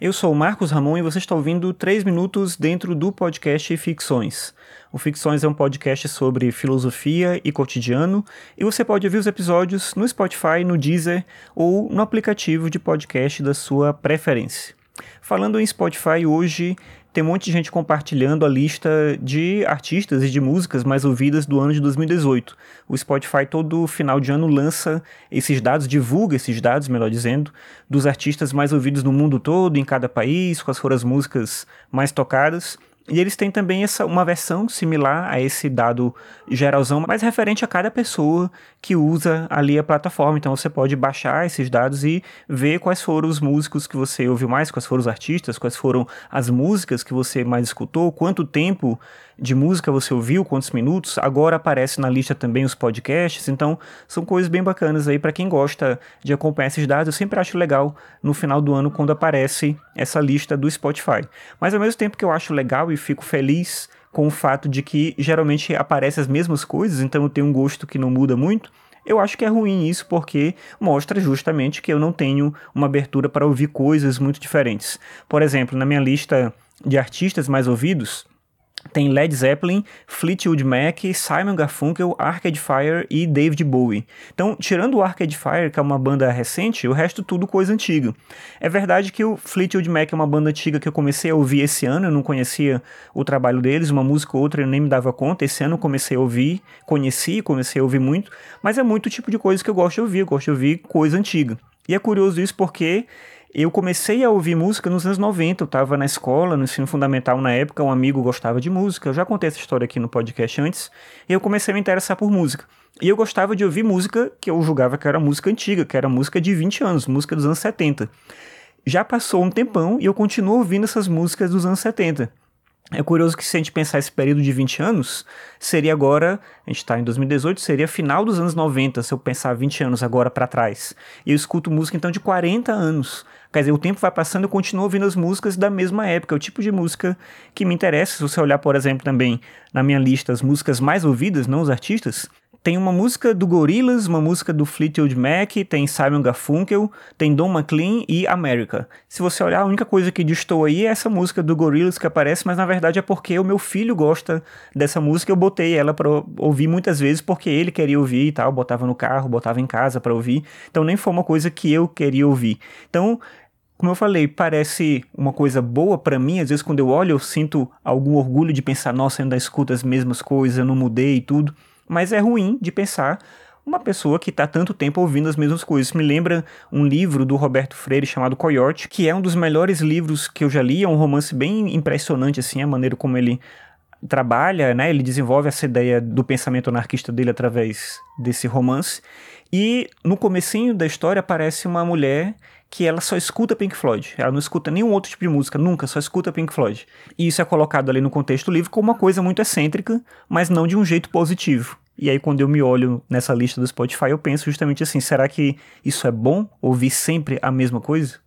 Eu sou o Marcos Ramon e você está ouvindo 3 minutos dentro do podcast Ficções. O Ficções é um podcast sobre filosofia e cotidiano e você pode ouvir os episódios no Spotify, no Deezer ou no aplicativo de podcast da sua preferência. Falando em Spotify, hoje tem um monte de gente compartilhando a lista de artistas e de músicas mais ouvidas do ano de 2018. O Spotify todo final de ano lança esses dados, divulga esses dados, melhor dizendo, dos artistas mais ouvidos no mundo todo, em cada país, quais foram as músicas mais tocadas. E eles têm também essa, uma versão similar a esse dado geralzão, mas referente a cada pessoa que usa ali a plataforma. Então você pode baixar esses dados e ver quais foram os músicos que você ouviu mais, quais foram os artistas, quais foram as músicas que você mais escutou, quanto tempo de música você ouviu, quantos minutos. Agora aparece na lista também os podcasts, então são coisas bem bacanas aí para quem gosta de acompanhar esses dados. Eu sempre acho legal no final do ano quando aparece essa lista do Spotify. Mas ao mesmo tempo que eu acho legal e fico feliz com o fato de que geralmente aparecem as mesmas coisas, então eu tenho um gosto que não muda muito. Eu acho que é ruim isso porque mostra justamente que eu não tenho uma abertura para ouvir coisas muito diferentes. Por exemplo, na minha lista de artistas mais ouvidos, tem Led Zeppelin, Fleetwood Mac, Simon Garfunkel, Arcade Fire e David Bowie. Então, tirando o Arcade Fire, que é uma banda recente, o resto tudo coisa antiga. É verdade que o Fleetwood Mac é uma banda antiga que eu comecei a ouvir esse ano, eu não conhecia o trabalho deles, uma música ou outra eu nem me dava conta. Esse ano eu comecei a ouvir, conheci, comecei a ouvir muito, mas é muito o tipo de coisa que eu gosto de ouvir, eu gosto de ouvir coisa antiga. E é curioso isso porque eu comecei a ouvir música nos anos 90, eu estava na escola, no ensino fundamental na época, um amigo gostava de música, eu já contei essa história aqui no podcast antes, e eu comecei a me interessar por música. E eu gostava de ouvir música que eu julgava que era música antiga, que era música de 20 anos, música dos anos 70. Já passou um tempão e eu continuo ouvindo essas músicas dos anos 70. É curioso que se a gente pensar esse período de 20 anos, seria agora, a gente está em 2018, seria final dos anos 90, se eu pensar 20 anos agora para trás. E eu escuto música então de 40 anos. Quer dizer, o tempo vai passando e eu continuo ouvindo as músicas da mesma época. É o tipo de música que me interessa. Se você olhar, por exemplo, também na minha lista as músicas mais ouvidas, não os artistas, tem uma música do Gorillaz, uma música do Fleetwood Mac, tem Simon Garfunkel, tem Don McLean e America. Se você olhar, a única coisa que distou aí é essa música do Gorillaz que aparece, mas na verdade é porque o meu filho gosta dessa música, eu botei ela para ouvir muitas vezes porque ele queria ouvir e tal, botava no carro, botava em casa para ouvir. Então nem foi uma coisa que eu queria ouvir. Então, como eu falei, parece uma coisa boa para mim. Às vezes, quando eu olho, eu sinto algum orgulho de pensar, nossa, ainda escuto as mesmas coisas, eu não mudei e tudo. Mas é ruim de pensar uma pessoa que está tanto tempo ouvindo as mesmas coisas. Me lembra um livro do Roberto Freire chamado Coyote, que é um dos melhores livros que eu já li. É um romance bem impressionante, assim, a maneira como ele trabalha, né? Ele desenvolve essa ideia do pensamento anarquista dele através desse romance. E no comecinho da história aparece uma mulher que ela só escuta Pink Floyd. Ela não escuta nenhum outro tipo de música, nunca, só escuta Pink Floyd. E isso é colocado ali no contexto do livro como uma coisa muito excêntrica, mas não de um jeito positivo. E aí, quando eu me olho nessa lista do Spotify, eu penso justamente assim: será que isso é bom? Ouvir sempre a mesma coisa?